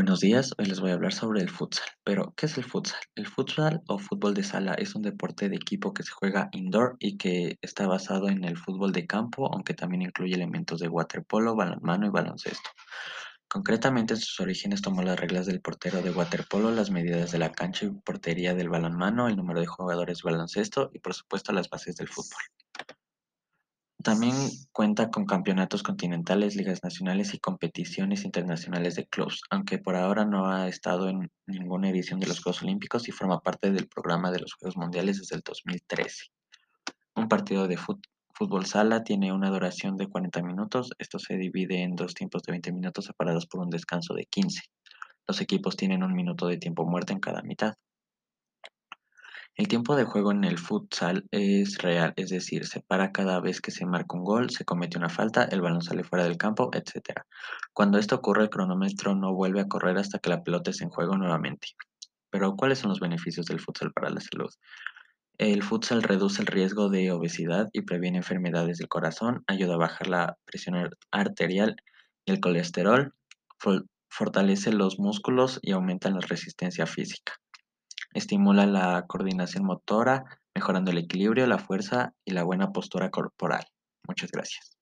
Buenos días, hoy les voy a hablar sobre el futsal. Pero, ¿qué es el futsal? El futsal o fútbol de sala es un deporte de equipo que se juega indoor y que está basado en el fútbol de campo, aunque también incluye elementos de waterpolo, balonmano y baloncesto. Concretamente, en sus orígenes tomó las reglas del portero de waterpolo, las medidas de la cancha y portería del balonmano, el número de jugadores de baloncesto y, por supuesto, las bases del fútbol. También cuenta con campeonatos continentales, ligas nacionales y competiciones internacionales de clubs, aunque por ahora no ha estado en ninguna edición de los Juegos Olímpicos y forma parte del programa de los Juegos Mundiales desde el 2013. Un partido de fútbol sala tiene una duración de 40 minutos. Esto se divide en dos tiempos de 20 minutos separados por un descanso de 15. Los equipos tienen un minuto de tiempo muerto en cada mitad. El tiempo de juego en el futsal es real, es decir, se para cada vez que se marca un gol, se comete una falta, el balón sale fuera del campo, etc. Cuando esto ocurre, el cronómetro no vuelve a correr hasta que la pelota esté en juego nuevamente. Pero, ¿cuáles son los beneficios del futsal para la salud? El futsal reduce el riesgo de obesidad y previene enfermedades del corazón, ayuda a bajar la presión arterial y el colesterol, fortalece los músculos y aumenta la resistencia física. Estimula la coordinación motora, mejorando el equilibrio, la fuerza y la buena postura corporal. Muchas gracias.